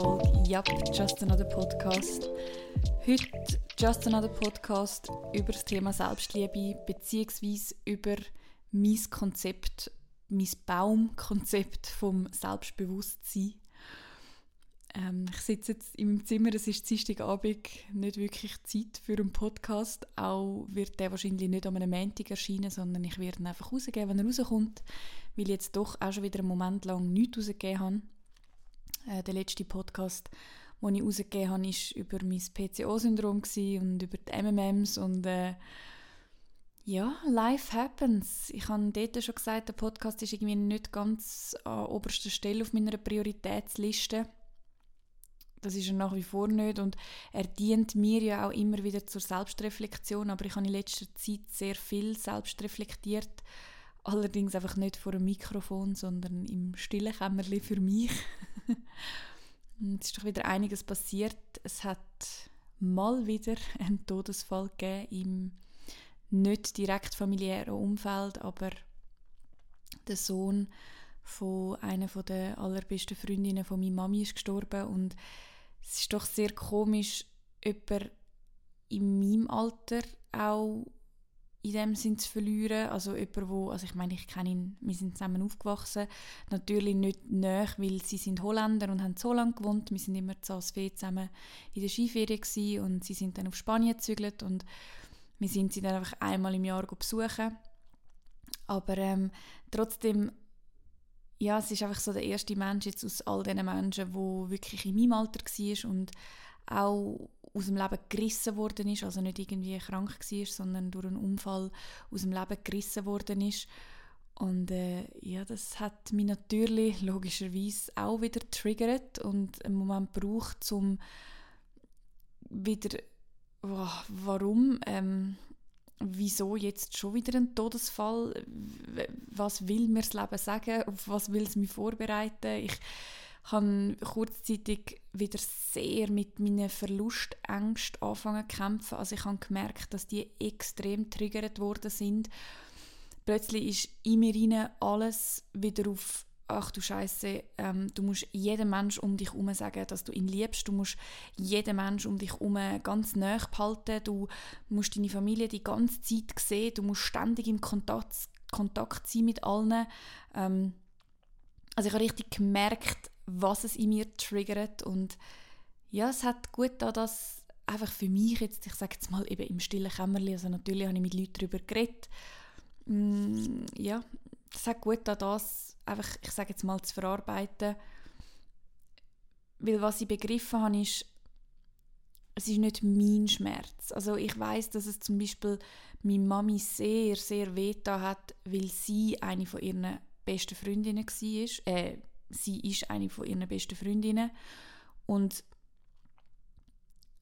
Folge Yup, Just Another Podcast. Heute Just Another Podcast über das Thema Selbstliebe beziehungsweise über mein Konzept, mein Baumkonzept vom Selbstbewusstsein. Ähm, ich sitze jetzt meinem Zimmer, es ist Dienstagabend, nicht wirklich Zeit für einen Podcast. Auch wird der wahrscheinlich nicht an einem Montag erscheinen, sondern ich werde ihn einfach rausgeben, wenn er rauskommt, weil ich jetzt doch auch schon wieder einen Moment lang nichts rausgegeben habe. Äh, der letzte Podcast, den ich rausgegeben habe, war über mein PCO-Syndrom und über die MMMs und äh, ja, life happens. Ich habe dort schon gesagt, der Podcast ist irgendwie nicht ganz an oberster Stelle auf meiner Prioritätsliste. Das ist er nach wie vor nicht und er dient mir ja auch immer wieder zur Selbstreflexion, aber ich habe in letzter Zeit sehr viel selbst reflektiert, allerdings einfach nicht vor einem Mikrofon, sondern im stillen Kämmerchen für mich. es ist doch wieder einiges passiert. Es hat mal wieder einen Todesfall gegeben im nicht direkt familiären Umfeld, aber der Sohn von einer der allerbesten Freundinnen von meiner Mami ist gestorben und es ist doch sehr komisch, jemanden in meinem Alter auch in dem Sinn zu verlieren. Also jemand, wo, also ich meine, ich kenne ihn, wir sind zusammen aufgewachsen. Natürlich nicht näher, weil sie sind Holländer und haben so lange gewohnt. Wir sind immer zu Asfee zusammen in der Skiferie und sie sind dann auf Spanien gezügelt und wir sind sie dann einfach einmal im Jahr besuchen. Aber ähm, trotzdem ja, es ist einfach so der erste Mensch jetzt aus all diesen Menschen, wo wirklich in meinem Alter war und auch aus dem Leben gerissen worden ist, also nicht irgendwie krank war, sondern durch einen Unfall aus dem Leben gerissen worden ist. Und äh, ja, das hat mich natürlich logischerweise auch wieder triggert und einen Moment braucht, um wieder, oh, warum, ähm, wieso jetzt schon wieder ein Todesfall? Was will mir das Leben sagen? Auf was will es mich vorbereiten? Ich habe kurzzeitig wieder sehr mit meinen Verlustängsten angefangen zu kämpfen. Also ich habe gemerkt, dass die extrem triggert worden sind. Plötzlich ist in mir alles wieder auf ach du Scheiße, ähm, du musst jedem Mensch um dich herum sagen, dass du ihn liebst. Du musst jeden Mensch um dich herum ganz nah behalten. Du musst deine Familie die ganze Zeit sehen. Du musst ständig im Kontakt, Kontakt sein mit allen. Ähm, also ich habe richtig gemerkt, was es in mir triggert und ja, es hat gut da das einfach für mich jetzt, ich sage jetzt mal eben im stillen Kämmerchen, also natürlich habe ich mit Leuten darüber geredet, mm, ja, es hat gut da das einfach, ich sage jetzt mal, zu verarbeiten. Weil was ich begriffen habe, ist, es ist nicht mein Schmerz. Also ich weiß, dass es zum Beispiel meine Mami sehr, sehr weh hat, weil sie eine von ihren besten Freundinnen war. Äh, sie ist eine von ihren besten Freundinnen. Und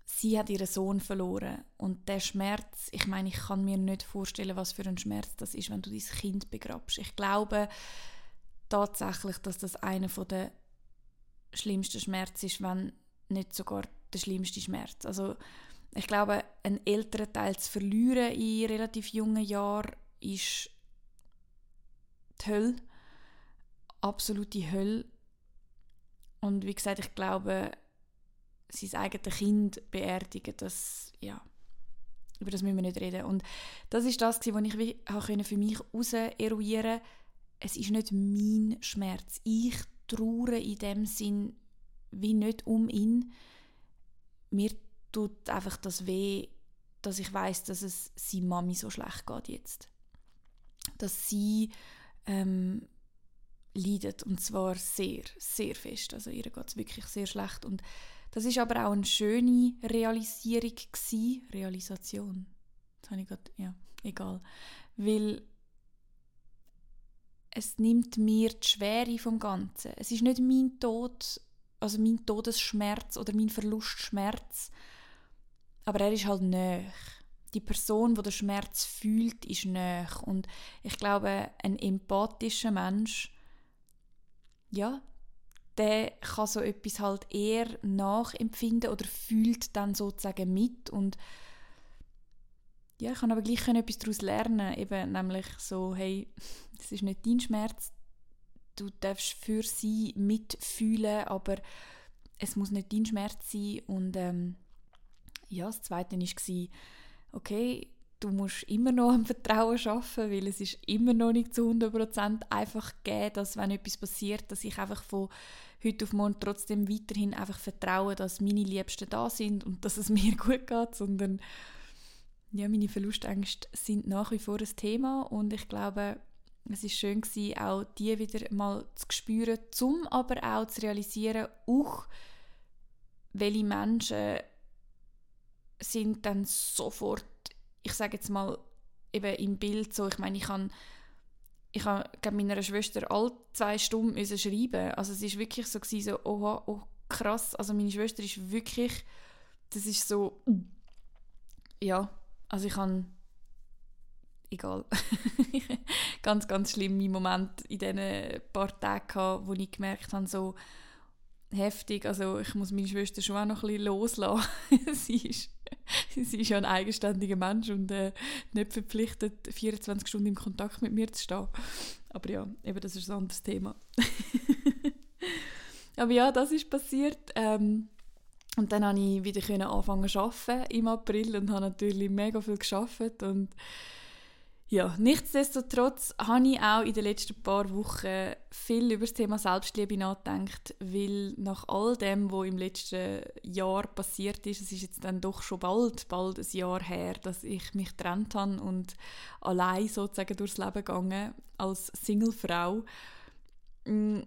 sie hat ihren Sohn verloren. Und der Schmerz, ich meine, ich kann mir nicht vorstellen, was für ein Schmerz das ist, wenn du dein Kind begrabst. Ich glaube, tatsächlich, dass das einer der schlimmsten Schmerzen ist, wenn nicht sogar der schlimmste Schmerz. Also ich glaube, einen älteren Teil zu verlieren in relativ jungen Jahren ist die Hölle. Absolute Hölle. Und wie gesagt, ich glaube, sein eigenes Kind beerdigen, das, ja, über das müssen wir nicht reden. Und das ist das, was ich für mich heraus eruieren es ist nicht mein Schmerz. Ich traure in dem Sinn wie nicht um ihn. Mir tut einfach das weh, dass ich weiß, dass es seiner Mami so schlecht geht jetzt. Dass sie ähm, leidet und zwar sehr, sehr fest. Also ihr geht es wirklich sehr schlecht und das ist aber auch eine schöne Realisierung gewesen. Realisation. Das habe ich gerade, ja, egal. Weil es nimmt mir die Schwere vom Ganzen. Es ist nicht mein Tod, also mein Todesschmerz oder mein Verlustschmerz, aber er ist halt näher. Die Person, die den Schmerz fühlt, ist näher. Und ich glaube, ein empathischer Mensch, ja, der kann so etwas halt eher nachempfinden oder fühlt dann sozusagen mit und ja, ich kann aber gleich etwas daraus lernen, eben nämlich so, hey, das ist nicht dein Schmerz, du darfst für sie mitfühlen, aber es muss nicht dein Schmerz sein. Und ähm, ja, das Zweite war, okay, du musst immer noch am Vertrauen schaffen, weil es ist immer noch nicht zu 100% einfach gegeben, dass wenn etwas passiert, dass ich einfach von heute auf morgen trotzdem weiterhin einfach vertraue, dass meine Liebsten da sind und dass es mir gut geht, sondern ja, meine Verlustängste sind nach wie vor ein Thema und ich glaube, es ist schön gewesen, auch die wieder mal zu spüren, zum aber auch zu realisieren, auch welche Menschen sind dann sofort, ich sage jetzt mal eben im Bild so, ich meine, ich habe ich habe meiner Schwester alle zwei Stunden schreiben. Also es ist wirklich so gewesen, so, oh, oh krass, also meine Schwester ist wirklich, das ist so, ja, also ich habe egal. ganz, ganz schlimme Momente in diesen paar Tagen gehabt, wo ich gemerkt habe, so heftig, also ich muss meine Schwester schon auch noch ein bisschen loslassen. sie, ist, sie ist ja ein eigenständiger Mensch und äh, nicht verpflichtet, 24 Stunden im Kontakt mit mir zu stehen. Aber ja, eben das ist ein anderes Thema. Aber ja, das ist passiert. Ähm, und dann konnte ich wieder anfangen zu arbeiten im April und habe natürlich mega viel geschafft und ja, nichtsdestotrotz habe ich auch in den letzten paar Wochen viel über das Thema Selbstliebe nachgedacht, weil nach all dem, was im letzten Jahr passiert ist, es ist jetzt dann doch schon bald, bald ein Jahr her, dass ich mich getrennt habe und allein sozusagen durchs Leben gegangen als Singlefrau. Mm,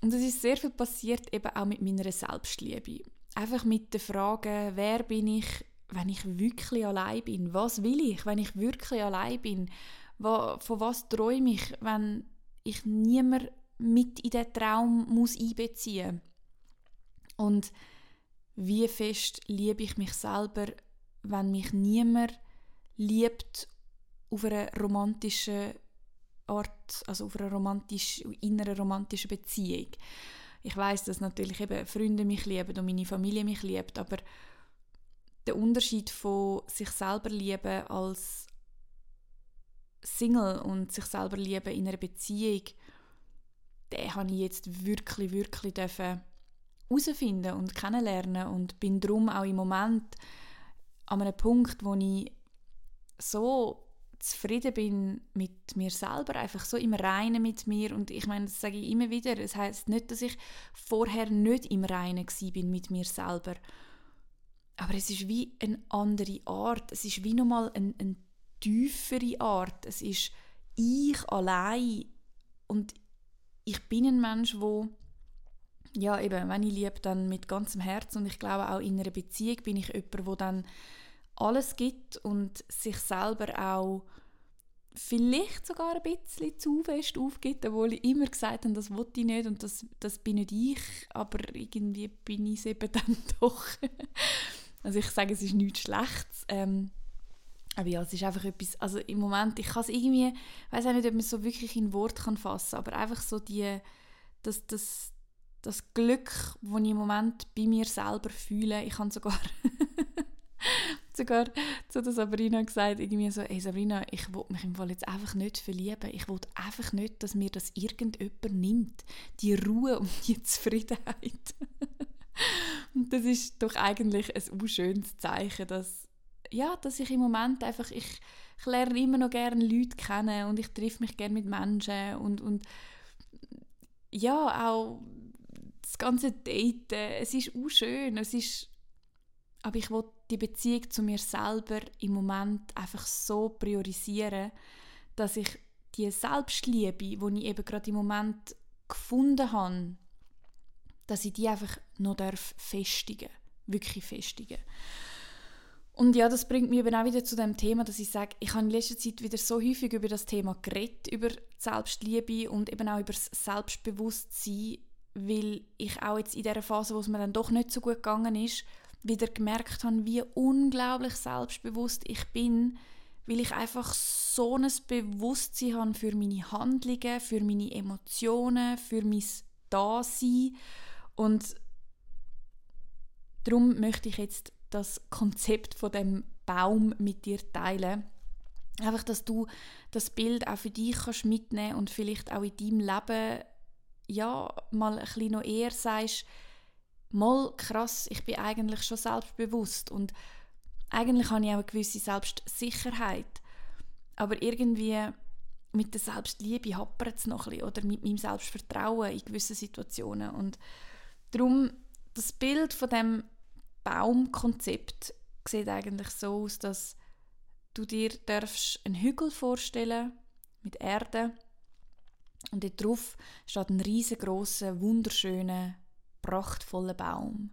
und es ist sehr viel passiert, eben auch mit meiner Selbstliebe. Einfach mit der Frage, wer bin ich, wenn ich wirklich allein bin? Was will ich, wenn ich wirklich allein bin? Von was träume ich, wenn ich niemand mit in den Traum muss einbeziehen Und wie fest liebe ich mich selber, wenn mich niemand liebt auf einer romantischen Art, also auf einer romantisch, in einer romantischen Beziehung. Ich weiß, dass natürlich eben Freunde mich lieben und meine Familie mich liebt, aber der Unterschied von sich selber lieben als Single und sich selber lieben in einer Beziehung, den habe ich jetzt wirklich, wirklich herausfinden und kennenlernen und bin darum auch im Moment an einem Punkt, wo ich so zufrieden bin mit mir selber, einfach so im Reinen mit mir. Und ich meine, das sage ich immer wieder, es heißt nicht, dass ich vorher nicht im Reinen bin mit mir selber, aber es ist wie eine andere Art. Es ist wie nochmal eine, eine tiefere Art. Es ist ich allein. Und ich bin ein Mensch, wo ja, eben, wenn ich liebe, dann mit ganzem Herz. Und ich glaube, auch in einer Beziehung bin ich jemand, wo dann alles gibt und sich selber auch vielleicht sogar ein bisschen zu fest aufgibt, obwohl ich immer gesagt habe, das wollte ich nicht und das, das bin nicht ich, aber irgendwie bin ich es eben dann doch. Also ich sage, es ist nichts Schlechtes. Ähm, aber ja, es ist einfach etwas, also im Moment, ich kann es irgendwie, ich weiß auch nicht, ob man es so wirklich in Wort kann fassen aber einfach so die, das, das, das Glück, das ich im Moment bei mir selber fühle, ich habe sogar, sogar zu der Sabrina gesagt, irgendwie so, hey Sabrina, ich will mich im Fall jetzt einfach nicht verlieben, ich will einfach nicht, dass mir das irgendjemand nimmt, die Ruhe und die Zufriedenheit. Und das ist doch eigentlich ein schönes Zeichen, dass, ja, dass ich im Moment einfach, ich, ich lerne immer noch gerne Leute kennen und ich treffe mich gerne mit Menschen und, und ja, auch das ganze Daten, es ist auch schön, es ist, aber ich will die Beziehung zu mir selber im Moment einfach so priorisieren, dass ich die Selbstliebe, die ich eben gerade im Moment gefunden habe, dass ich die einfach noch darf festigen wirklich festigen. Und ja, das bringt mich eben auch wieder zu dem Thema, dass ich sage, ich habe in letzter Zeit wieder so häufig über das Thema geredet, über Selbstliebe und eben auch über das Selbstbewusstsein, weil ich auch jetzt in der Phase, wo es mir dann doch nicht so gut gegangen ist, wieder gemerkt habe, wie unglaublich selbstbewusst ich bin, weil ich einfach so ein Bewusstsein habe für meine Handlungen, für meine Emotionen, für mein Dasein und darum möchte ich jetzt das Konzept von dem Baum mit dir teilen. Einfach, dass du das Bild auch für dich kannst mitnehmen und vielleicht auch in deinem Leben ja, mal ein bisschen noch eher sagst, mal krass, ich bin eigentlich schon selbstbewusst und eigentlich habe ich auch eine gewisse Selbstsicherheit. Aber irgendwie mit der Selbstliebe hapert es noch ein bisschen, oder mit meinem Selbstvertrauen in gewissen Situationen. Und darum, das Bild von dem Baumkonzept sieht eigentlich so aus, dass du dir darfst einen Hügel vorstellen mit Erde und dort drauf steht ein riesengroßer, wunderschöner, prachtvoller Baum.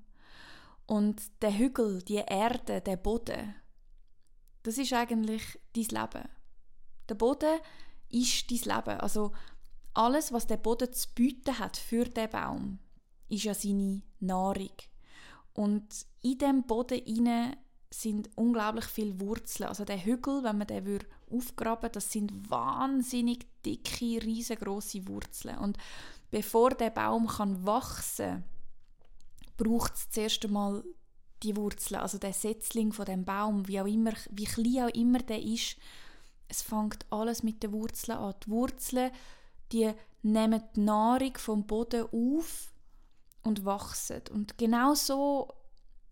Und der Hügel, die Erde, der Boden, das ist eigentlich dein Leben. Der Boden ist dein Leben. Also alles, was der Boden zu bieten hat für den Baum, ist ja seine Nahrung. Und in dem Boden sind unglaublich viele Wurzeln. Also der Hügel, wenn man den aufgraben würde, das sind wahnsinnig dicke, riesengroße Wurzeln. Und bevor der Baum kann wachsen, braucht es zuerst einmal die Wurzeln, also der Setzling von dem Baum, wie auch immer, wie klein auch immer der ist. Es fängt alles mit den Wurzeln an. Die Wurzeln, die nehmen die Nahrung vom Boden auf und wachsen. Und genau so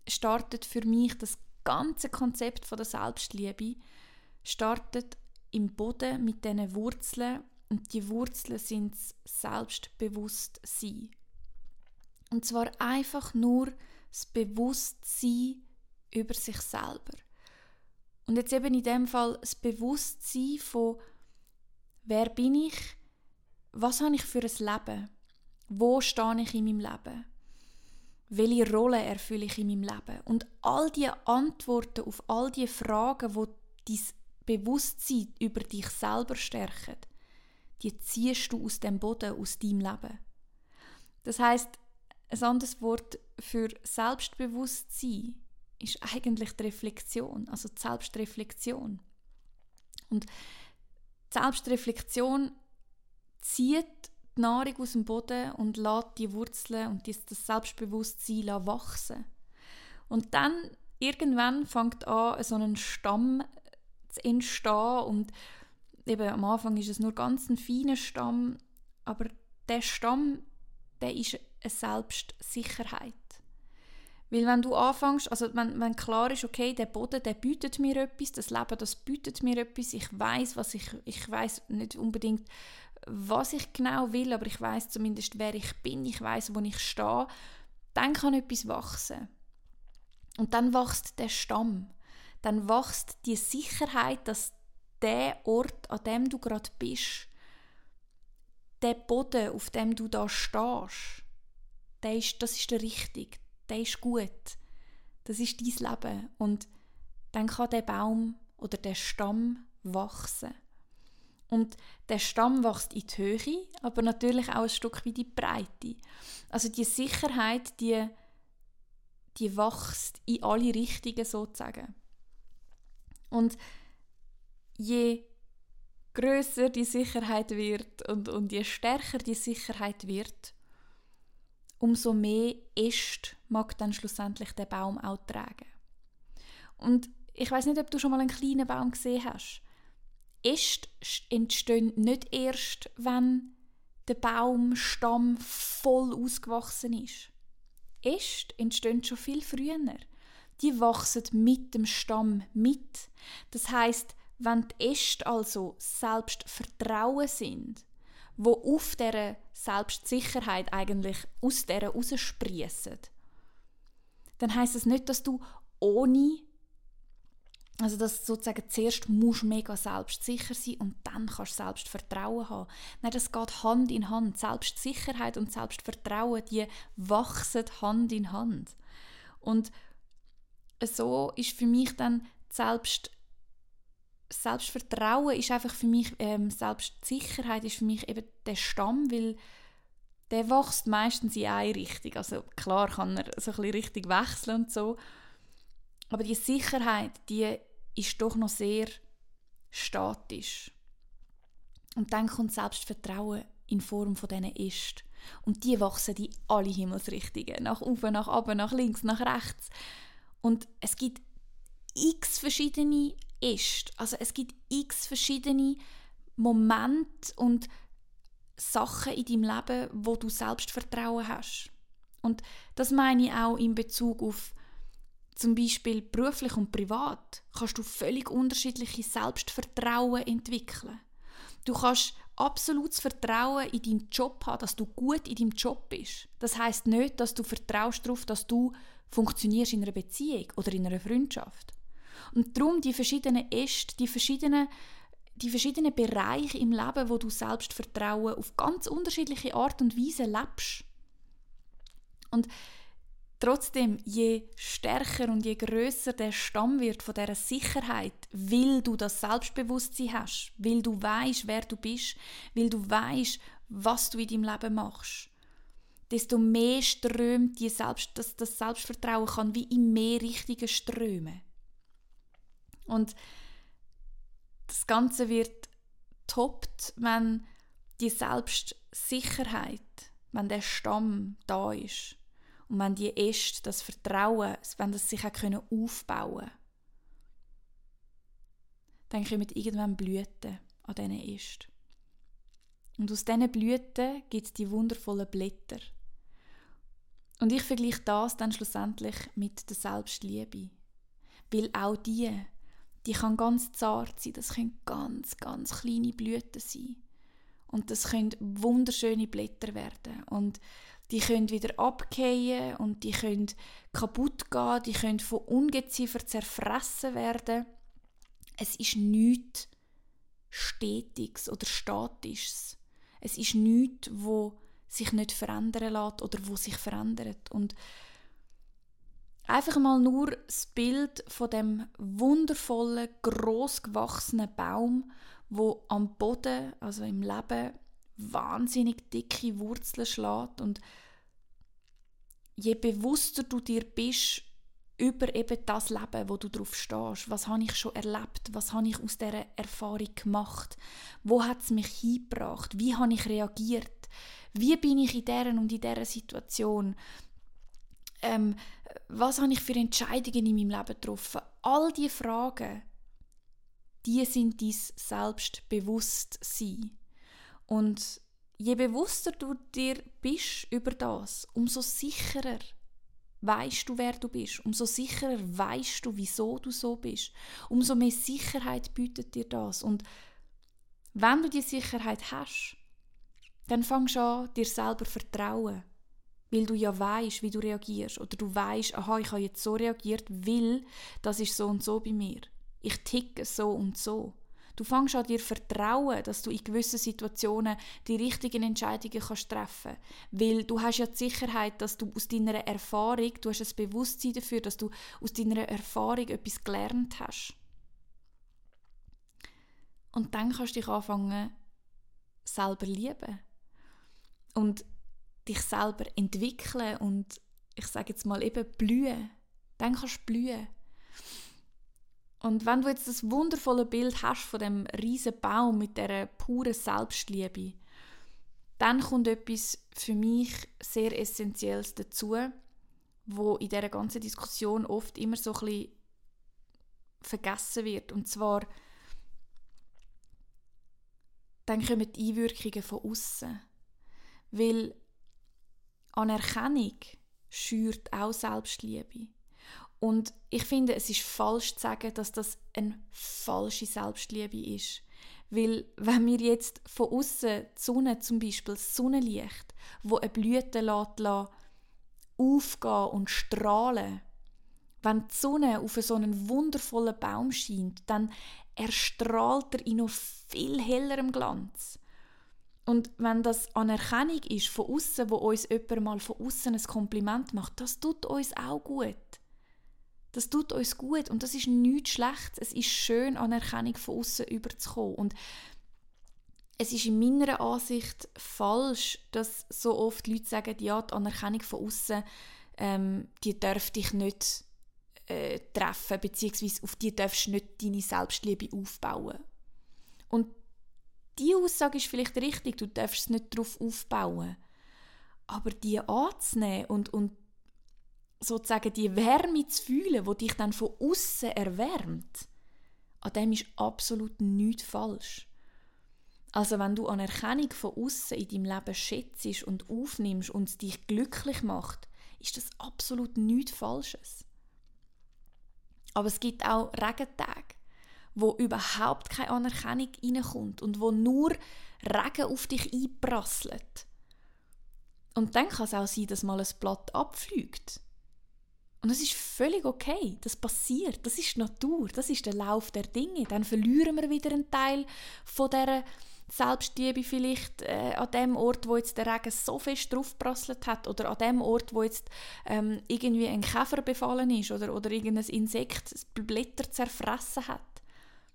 startet für mich das ganze Konzept von der Selbstliebe startet im Boden mit diesen Wurzeln und die Wurzeln sind das Selbstbewusstsein. Und zwar einfach nur das Bewusstsein über sich selber. Und jetzt eben in dem Fall das Bewusstsein von wer bin ich, was habe ich für ein Leben, wo stehe ich in meinem Leben welche Rolle erfülle ich in meinem Leben? Und all die Antworten auf all die Fragen, wo dein Bewusstsein über dich selber stärken, die ziehst du aus dem Boden, aus deinem Leben. Das heißt, ein anderes Wort für Selbstbewusstsein ist eigentlich die Reflexion, also die Selbstreflexion. Und die Selbstreflexion zieht die Nahrung aus dem Boden und lässt die Wurzeln und das Selbstbewusstsein wachsen. Und dann irgendwann fängt an, so ein Stamm zu entstehen und eben am Anfang ist es nur ganz ein feiner Stamm, aber der Stamm, der ist eine Selbstsicherheit. Weil wenn du anfängst, also wenn, wenn klar ist, okay, der Boden, der bietet mir etwas, das Leben, das bietet mir etwas, ich weiß, was ich, ich weiß nicht unbedingt, was ich genau will, aber ich weiß zumindest, wer ich bin, ich weiß, wo ich stehe, dann kann etwas wachsen. Und dann wächst der Stamm. Dann wächst die Sicherheit, dass der Ort, an dem du gerade bist, der Boden, auf dem du da stehst, der ist, das ist der richtig, der ist gut. Das ist dein Leben. Und dann kann der Baum oder der Stamm wachsen. Und der Stamm wächst in die Höhe, aber natürlich auch ein Stück wie die Breite. Also die Sicherheit, die, die wächst in alle Richtungen sozusagen. Und je größer die Sicherheit wird und, und je stärker die Sicherheit wird, umso mehr Äste mag dann schlussendlich der Baum auch tragen. Und ich weiß nicht, ob du schon mal einen kleinen Baum gesehen hast. Äste entstehen nicht erst, wenn der Baumstamm voll ausgewachsen ist. Äste entstehen schon viel früher. Die wachsen mit dem Stamm mit. Das heißt, wenn die Äste also Selbstvertrauen sind, wo auf der Selbstsicherheit eigentlich aus der raussprießen, dann heißt es das nicht, dass du ohne also dass sozusagen zuerst musst du mega selbstsicher sein und dann kannst du Selbstvertrauen haben. Nein, das geht Hand in Hand. Selbstsicherheit und Selbstvertrauen, die wachsen Hand in Hand. Und so ist für mich dann Selbst Selbstvertrauen ist einfach für mich, ähm, Selbstsicherheit ist für mich eben der Stamm, weil der wächst meistens in eine Richtung. Also klar kann er so ein bisschen richtig wechseln und so, aber die Sicherheit, die ist doch noch sehr statisch. Und dann kommt Selbstvertrauen in Form von diesen Ist. Und die wachsen in alle Himmelsrichtungen. Nach oben, nach oben, nach links, nach rechts. Und es gibt x verschiedene Ist. Also es gibt x verschiedene Momente und Sachen in deinem Leben, wo du Selbstvertrauen hast. Und das meine ich auch in Bezug auf zum Beispiel beruflich und privat. Kannst du völlig unterschiedliche Selbstvertrauen entwickeln. Du kannst absolutes Vertrauen in deinen Job haben, dass du gut in deinem Job bist. Das heißt nicht, dass du vertraust darauf, dass du funktionierst in einer Beziehung oder in einer Freundschaft. Und darum die verschiedenen Äste, die verschiedenen die verschiedenen Bereiche im Leben, wo du Selbstvertrauen auf ganz unterschiedliche Art und Weise lebst. Und trotzdem, je stärker und je größer der Stamm wird von der Sicherheit, weil du das Selbstbewusstsein hast, weil du weißt, wer du bist, weil du weißt, was du in deinem Leben machst, desto mehr strömt die Selbst, das, das Selbstvertrauen kann wie in mehr Richtungen strömen. Und das Ganze wird toppt, wenn die Selbstsicherheit, wenn der Stamm da ist und wenn die Äste, das Vertrauen, wenn das sich auch können aufbauen dann kommen irgendwann Blüten an diesen Ästen. Und aus diesen Blüten gibt es die wundervollen Blätter. Und ich vergleiche das dann schlussendlich mit der Selbstliebe. Weil auch die die kann ganz zart sein, das können ganz, ganz kleine Blüten sein. Und das können wunderschöne Blätter werden. Und die können wieder abgehen und die können kaputt gehen, die können von Ungeziefer zerfressen werden. Es ist nichts Stetiges oder Statisches. Es ist nichts, wo sich nicht verändern lässt oder wo sich verändert. Und Einfach mal nur das Bild von dem wundervollen, gross gewachsenen Baum, wo am Boden, also im Leben, wahnsinnig dicke Wurzeln schlägt und je bewusster du dir bist über eben das Leben, wo du drauf stehst, was habe ich schon erlebt, was habe ich aus dieser Erfahrung gemacht, wo hat es mich hingebracht, wie habe ich reagiert, wie bin ich in dieser und in dieser Situation, ähm, was habe ich für Entscheidungen in meinem Leben getroffen? All diese Fragen, die sind dein Selbstbewusstsein. Und je bewusster du dir bist über das, umso sicherer weißt du, wer du bist. Umso sicherer weißt du, wieso du so bist. Umso mehr Sicherheit bietet dir das. Und wenn du die Sicherheit hast, dann fangst du an, dir selber vertrauen weil du ja weißt, wie du reagierst oder du weißt, aha, ich habe jetzt so reagiert, weil das ist so und so bei mir. Ich ticke so und so. Du fängst an dir vertrauen, dass du in gewissen Situationen die richtigen Entscheidungen kannst treffen, weil du hast ja die Sicherheit, dass du aus deiner Erfahrung, du hast das Bewusstsein dafür, dass du aus deiner Erfahrung etwas gelernt hast. Und dann kannst du dich anfangen selber lieben. Und dich selber entwickeln und ich sage jetzt mal eben blühen. Dann kannst du blühen. Und wenn du jetzt das wundervolle Bild hast von dem riesen Baum mit der puren Selbstliebe, dann kommt etwas für mich sehr Essentielles dazu, wo in der ganzen Diskussion oft immer so ein bisschen vergessen wird. Und zwar dann kommen die Einwirkungen von außen, weil Anerkennung schürt auch Selbstliebe. Und ich finde, es ist falsch zu sagen, dass das eine falsche Selbstliebe ist. Weil, wenn wir jetzt von außen die Sonne, zum Beispiel das Sonnenlicht, wo eine Blüte lässt, aufgehen und strahlen, wenn die Sonne auf so einen wundervollen Baum scheint, dann erstrahlt er in noch viel hellerem Glanz. Und wenn das Anerkennung ist von außen, wo uns jemand mal von außen ein Kompliment macht, das tut uns auch gut. Das tut uns gut und das ist nichts Schlechtes. Es ist schön, Anerkennung von außen überzukommen. Und es ist in meiner Ansicht falsch, dass so oft Leute sagen, ja, die Anerkennung von außen, ähm, die darf dich nicht äh, treffen, beziehungsweise auf die darfst du nicht deine Selbstliebe aufbauen. Und die Aussage ist vielleicht richtig, du darfst es nicht darauf aufbauen. Aber die anzunehmen und, und sozusagen die Wärme zu fühlen, die dich dann von außen erwärmt, an dem ist absolut nichts falsch. Also wenn du Anerkennung von außen in deinem Leben schätzt und aufnimmst und es dich glücklich macht, ist das absolut nichts Falsches. Aber es gibt auch Regentage, wo überhaupt keine Anerkennung reinkommt und wo nur Regen auf dich einprasselt. Und dann kann es auch sein, dass mal ein Blatt abfliegt. Und das ist völlig okay. Das passiert. Das ist Natur. Das ist der Lauf der Dinge. Dann verlieren wir wieder einen Teil von dieser Selbstliebe vielleicht äh, an dem Ort, wo jetzt der Regen so fest draufprasselt hat oder an dem Ort, wo jetzt ähm, irgendwie ein Käfer befallen ist oder, oder irgendein Insekt Blätter zerfressen hat.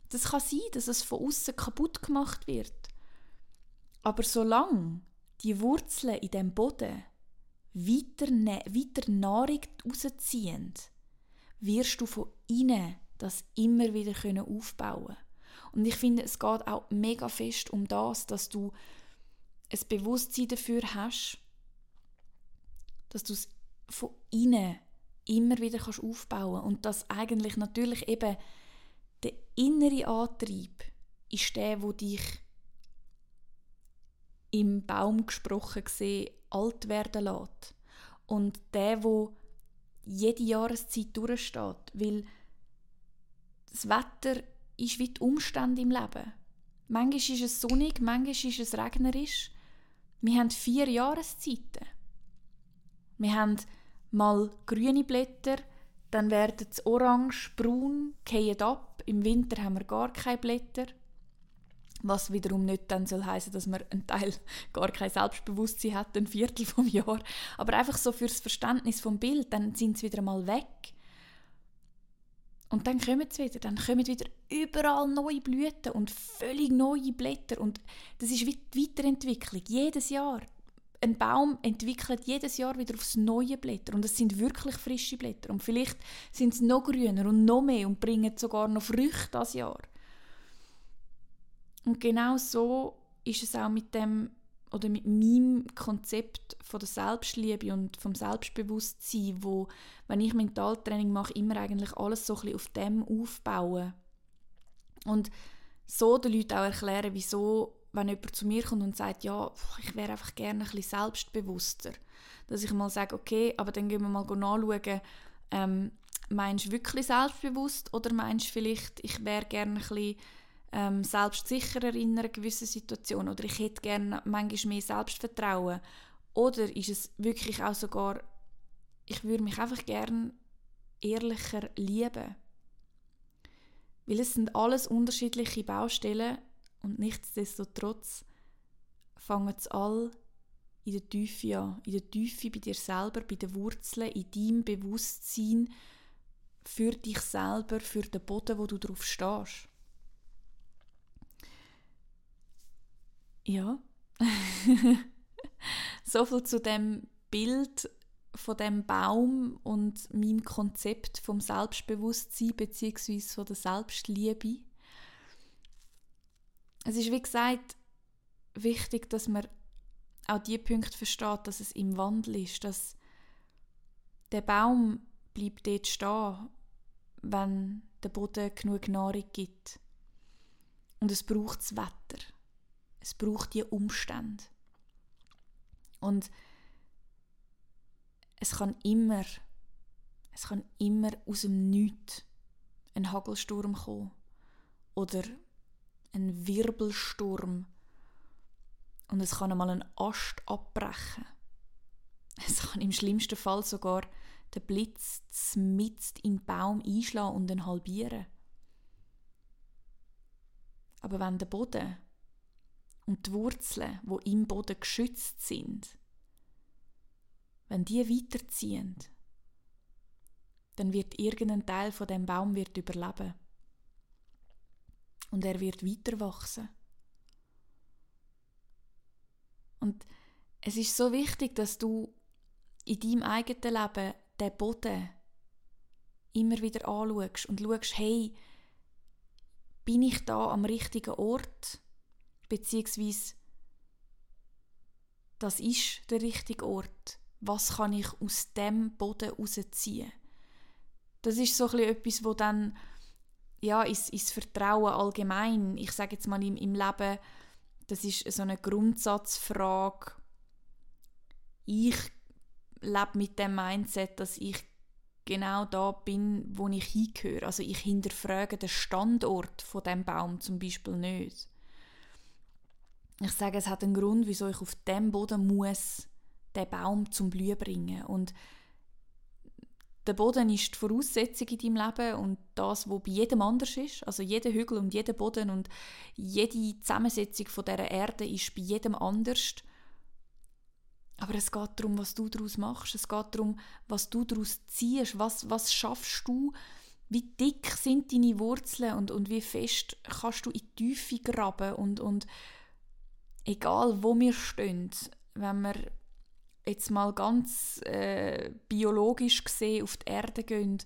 Das kann sein, dass es von außen kaputt gemacht wird. Aber solange die Wurzeln in dem Boden weiter, ne weiter Nahrung rausziehen, wirst du von innen das immer wieder aufbauen können. Und ich finde, es geht auch mega fest um das, dass du ein Bewusstsein dafür hast, dass du es von innen immer wieder kannst aufbauen und dass eigentlich natürlich eben der innere Antrieb ist der, wo dich im Baum gesprochen gesehen alt werden lässt und der, wo jede Jahreszeit durchsteht, weil das Wetter ist wie die Umstände im Leben. Manchmal ist es sonnig, manchmal ist es regnerisch. Wir haben vier Jahreszeiten. Wir haben mal grüne Blätter, dann werden sie orange, braun, gehen ab. Im Winter haben wir gar keine Blätter. Was wiederum nicht dann soll heißen, dass man ein Teil gar kein Selbstbewusstsein hat, ein Viertel vom Jahr. Aber einfach so fürs Verständnis vom Bild, dann sind sie wieder mal weg. Und dann kommen sie wieder, dann kommen wieder überall neue Blüten und völlig neue Blätter. Und das ist wie die Weiterentwicklung, jedes Jahr. Ein Baum entwickelt jedes Jahr wieder aufs neue Blätter und es sind wirklich frische Blätter. Und vielleicht sind sie noch grüner und noch mehr und bringen sogar noch Früchte das Jahr. Und genau so ist es auch mit dem oder mit meinem Konzept von der Selbstliebe und vom Selbstbewusstsein, wo, wenn ich Mentaltraining mache, immer eigentlich alles so ein bisschen auf dem aufbauen. Und so den Leuten auch erklären, wieso, wenn jemand zu mir kommt und sagt, ja, ich wäre einfach gerne ein bisschen selbstbewusster, dass ich mal sage, okay, aber dann gehen wir mal nachschauen, ähm, meinst du wirklich selbstbewusst oder meinst du vielleicht, ich wäre gerne ein bisschen ähm, selbstsicherer in einer gewissen Situation oder ich hätte gerne manchmal mehr Selbstvertrauen oder ist es wirklich auch sogar, ich würde mich einfach gerne ehrlicher lieben. Weil es sind alles unterschiedliche Baustellen und nichtsdestotrotz fangen es alle in der Tiefe an. In der Tiefe bei dir selber, bei den Wurzeln, in deinem Bewusstsein für dich selber, für den Boden, wo du drauf stehst. Ja. so viel zu dem Bild von dem Baum und meinem Konzept vom Selbstbewusstsein bzw. von der Selbstliebe. Es ist wie gesagt wichtig, dass man auch die Punkte versteht, dass es im Wandel ist, dass der Baum bleibt dort stehen, wenn der Boden genug Nahrung gibt. Und es braucht das Wetter. Es braucht die Umstände. Und es kann immer, es kann immer aus dem Nichts ein Hagelsturm kommen oder ein Wirbelsturm und es kann einmal einen Ast abbrechen. Es kann im schlimmsten Fall sogar der Blitz mitten in den Baum einschlagen und ihn halbieren. Aber wenn der Boden und die Wurzeln, wo im Boden geschützt sind, wenn die weiterziehen, dann wird irgendein Teil von dem Baum wird überleben und er wird weiter wachsen. Und es ist so wichtig, dass du in deinem eigenen Leben den Boden immer wieder anschaust und schaust, hey, bin ich da am richtigen Ort? Beziehungsweise das ist der richtige Ort. Was kann ich aus dem Boden rausziehen? Das ist so etwas, wo dann ja, ins, ins Vertrauen allgemein, ich sage jetzt mal im, im Leben, Das ist so eine Grundsatzfrage. Ich lebe mit dem Mindset, dass ich genau da bin, wo ich hingehöre. Also ich hinterfrage den Standort von dem Baum zum Beispiel nicht. Ich sage, es hat einen Grund, wieso ich auf dem Boden muss den Baum zum Blühen bringen und der Boden ist die Voraussetzung in deinem Leben und das, was bei jedem anders ist. Also jeder Hügel und jeder Boden und jede Zusammensetzung von dieser Erde ist bei jedem anders. Aber es geht darum, was du daraus machst. Es geht darum, was du daraus ziehst. Was, was schaffst du? Wie dick sind deine Wurzeln und, und wie fest kannst du in die Tiefe graben? Und, und egal, wo wir stehen, wenn wir jetzt mal ganz äh, biologisch gesehen auf die Erde gehen,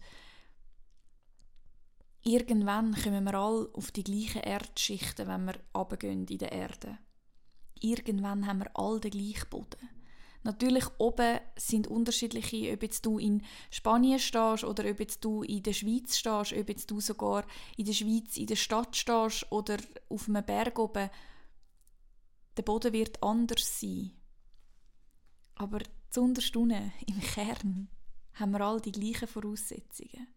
irgendwann kommen wir alle auf die gleichen Erdschichten, wenn wir runtergehen in der Erde. Irgendwann haben wir alle den gleichen Boden. Natürlich oben sind unterschiedliche, ob jetzt du in Spanien stehst oder ob jetzt du in der Schweiz stehst, ob jetzt du sogar in der Schweiz in der Stadt stehst oder auf einem Berg oben. Der Boden wird anders sein. Aber zuunterst unten, im Kern, haben wir all die gleichen Voraussetzungen.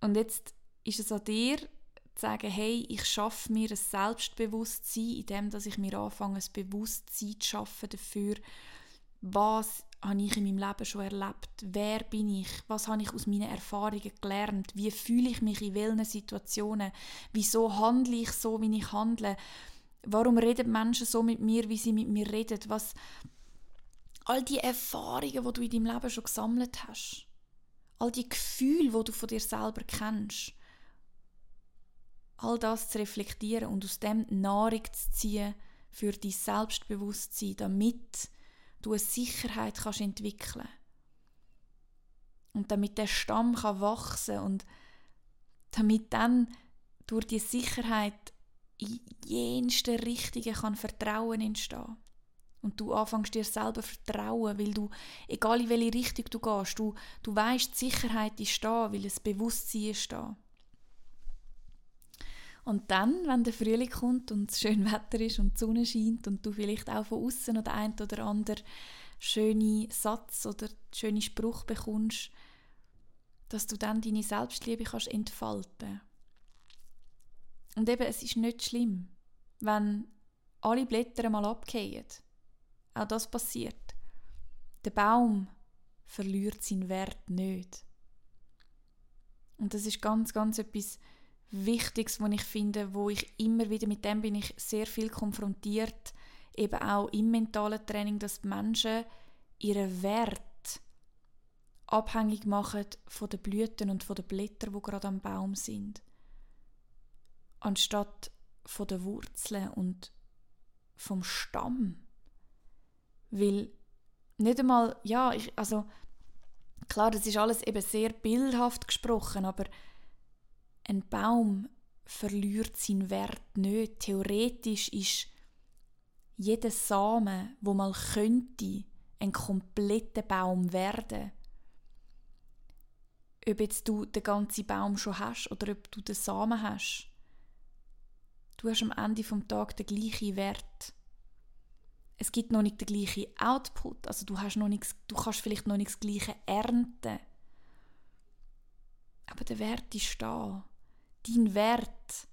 Und jetzt ist es an dir, zu sagen, hey, ich schaffe mir ein Selbstbewusstsein, indem ich mir anfange, ein Bewusstsein zu schaffen dafür, was habe ich in meinem Leben schon erlebt, wer bin ich, was habe ich aus meinen Erfahrungen gelernt, wie fühle ich mich in welchen Situationen, wieso handle ich so, wie ich handle, warum reden Menschen so mit mir, wie sie mit mir reden, was all die Erfahrungen, die du in deinem Leben schon gesammelt hast, all die Gefühle, die du von dir selber kennst, all das zu reflektieren und aus dem Nahrung zu ziehen für dein Selbstbewusstsein, damit du eine Sicherheit kannst entwickeln und damit der Stamm kann wachsen und damit dann durch die Sicherheit in jensten Richtungen kann Vertrauen entstehen und du anfängst dir selber vertrauen, weil du, egal in welche Richtung du gehst, du, du weißt, die Sicherheit ist da, weil das Bewusstsein ist da. Und dann, wenn der Frühling kommt und es schön Wetter ist und die Sonne scheint und du vielleicht auch von außen oder ein oder andere schöne Satz oder schöne Spruch bekommst, dass du dann deine Selbstliebe kannst entfalten. Und eben, es ist nicht schlimm, wenn alle Blätter mal abgehen. Auch das passiert. Der Baum verliert seinen Wert nicht. Und das ist ganz, ganz etwas Wichtiges, was ich finde, wo ich immer wieder mit dem bin ich sehr viel konfrontiert, eben auch im mentalen Training, dass die Menschen ihren Wert abhängig machen von den Blüten und von den Blättern, wo gerade am Baum sind, anstatt von den Wurzeln und vom Stamm, weil nicht einmal, ja, ich, also klar, das ist alles eben sehr bildhaft gesprochen, aber ein Baum verliert seinen Wert nicht. Theoretisch ist jeder Samen, wo mal könnte, ein kompletter Baum werden. Ob jetzt du den ganzen Baum schon hast oder ob du den Samen hast, du hast am Ende vom Tag den gleichen Wert. Es gibt noch nicht den gleichen Output, also du hast noch nichts, du kannst vielleicht noch nicht das gleiche ernten. Aber der Wert ist da dein Wert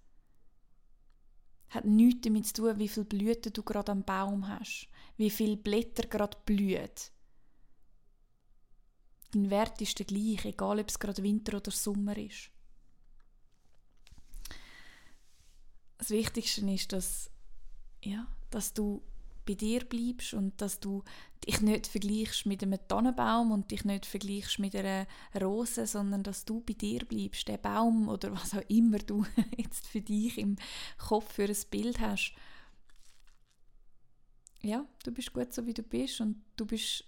hat nichts damit zu tun, wie viele Blüten du gerade am Baum hast, wie viele Blätter gerade blühen. Dein Wert ist der gleiche, egal ob es gerade Winter oder Sommer ist. Das Wichtigste ist, dass, ja, dass du bei dir bleibst und dass du dich nicht vergleichst mit einem Tannenbaum und dich nicht vergleichst mit einer Rose, sondern dass du bei dir bleibst, der Baum oder was auch immer du jetzt für dich im Kopf für ein Bild hast. Ja, du bist gut so wie du bist und du bist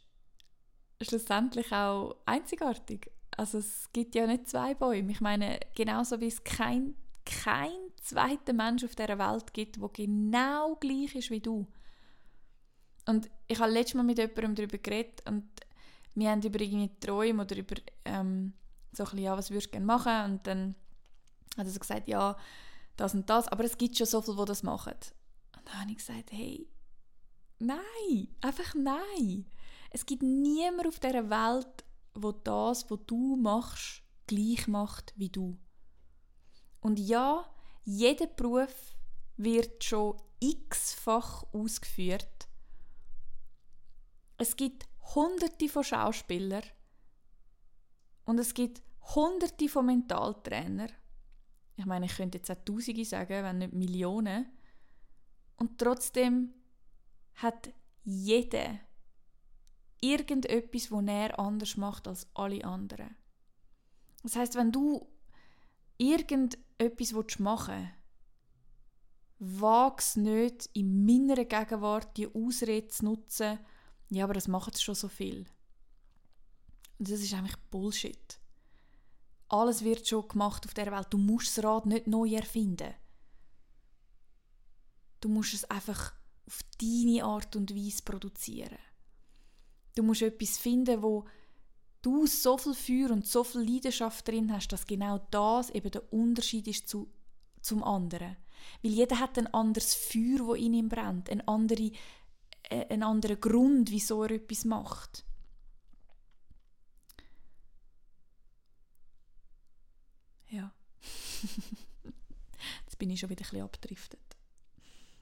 schlussendlich auch einzigartig. Also es gibt ja nicht zwei Bäume. Ich meine, genauso wie es kein kein zweiter Mensch auf dieser Welt gibt, der genau gleich ist wie du. Und ich habe letztes Mal mit jemandem darüber geredet und wir haben über irgendwie Träume oder über ähm, so ein bisschen, ja, was würdest du gerne machen? Und dann hat er so gesagt, ja, das und das. Aber es gibt schon so viele, die das machen. Dann habe ich gesagt, hey, nein, einfach nein. Es gibt niemand auf dieser Welt, wo das, was du machst, gleich macht wie du. Und ja, jeder Beruf wird schon x-fach ausgeführt. Es gibt hunderte von Schauspielern und es gibt hunderte von Mentaltrainer. Ich meine, ich könnte jetzt auch Tausende sagen, wenn nicht Millionen. Und trotzdem hat jeder irgendetwas, wo er anders macht als alle anderen. Das heißt, wenn du irgendetwas machen willst, wag es nicht, in meiner Gegenwart die Ausrede zu nutzen, ja, aber das macht schon so viel. Und das ist eigentlich Bullshit. Alles wird schon gemacht auf der Welt. Du musst das Rad nicht neu erfinden. Du musst es einfach auf deine Art und Weise produzieren. Du musst etwas finden, wo du so viel Feuer und so viel Leidenschaft drin hast, dass genau das eben der Unterschied ist zu, zum anderen. Weil jeder hat ein anderes Feuer, wo in ihm brennt, ein, andere, äh, einen anderen Grund, wieso er etwas macht. Ja. jetzt bin ich schon wieder ein bisschen abgedriftet.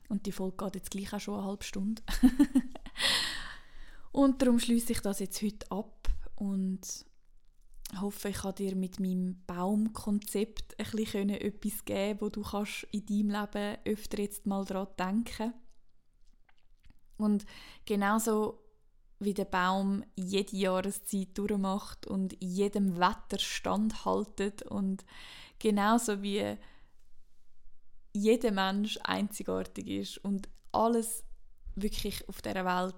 Und die Folge geht jetzt gleich auch schon eine halbe Stunde. und darum schließe ich das jetzt heute ab und hoffe, ich kann dir mit meinem Baumkonzept ein bisschen etwas geben, wo du kannst in deinem Leben öfter jetzt mal daran denken. Und genauso wie der Baum jede Jahreszeit durchmacht und jedem Wetter standhaltet und genauso wie jeder Mensch einzigartig ist und alles wirklich auf der Welt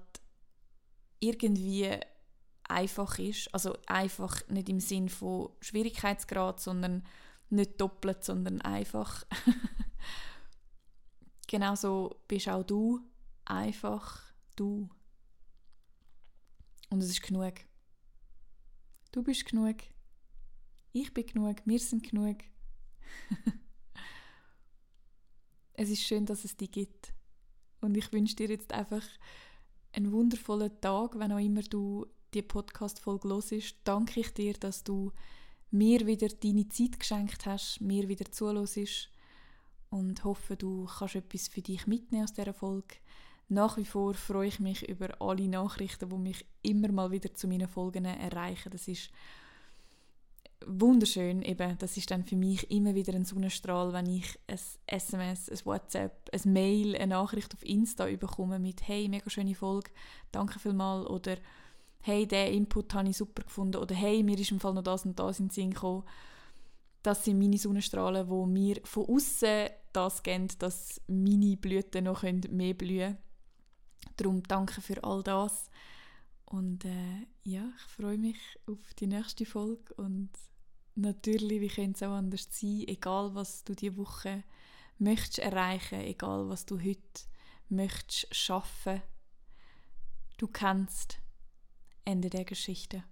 irgendwie einfach ist. Also einfach nicht im Sinn von Schwierigkeitsgrad, sondern nicht doppelt, sondern einfach. Genauso bist auch du einfach du. Und es ist genug. Du bist genug. Ich bin genug. Wir sind genug. es ist schön, dass es dich gibt. Und ich wünsche dir jetzt einfach einen wundervollen Tag, wenn auch immer du die Podcast-Folge hörst, danke ich dir, dass du mir wieder deine Zeit geschenkt hast, mir wieder zuhörst und hoffe, du kannst etwas für dich mitnehmen aus dieser Folge. Nach wie vor freue ich mich über alle Nachrichten, die mich immer mal wieder zu meinen Folgen erreichen. Das ist wunderschön. Eben, das ist dann für mich immer wieder ein Sonnenstrahl, wenn ich ein SMS, ein WhatsApp, ein Mail, eine Nachricht auf Insta bekomme mit «Hey, mega schöne Folge, danke vielmals» oder hey, diesen Input habe ich super gefunden oder hey, mir ist im Fall noch das und das in Sinn gekommen. Das sind meine Sonnenstrahlen, wo mir von außen das geben, dass meine Blüten noch mehr blühen können. Darum danke für all das. Und äh, ja, ich freue mich auf die nächste Folge und natürlich, wie könnte es auch anders sein, egal was du diese Woche möchtest erreichen, egal was du heute möchtest schaffen, du kannst Ende der Geschichte.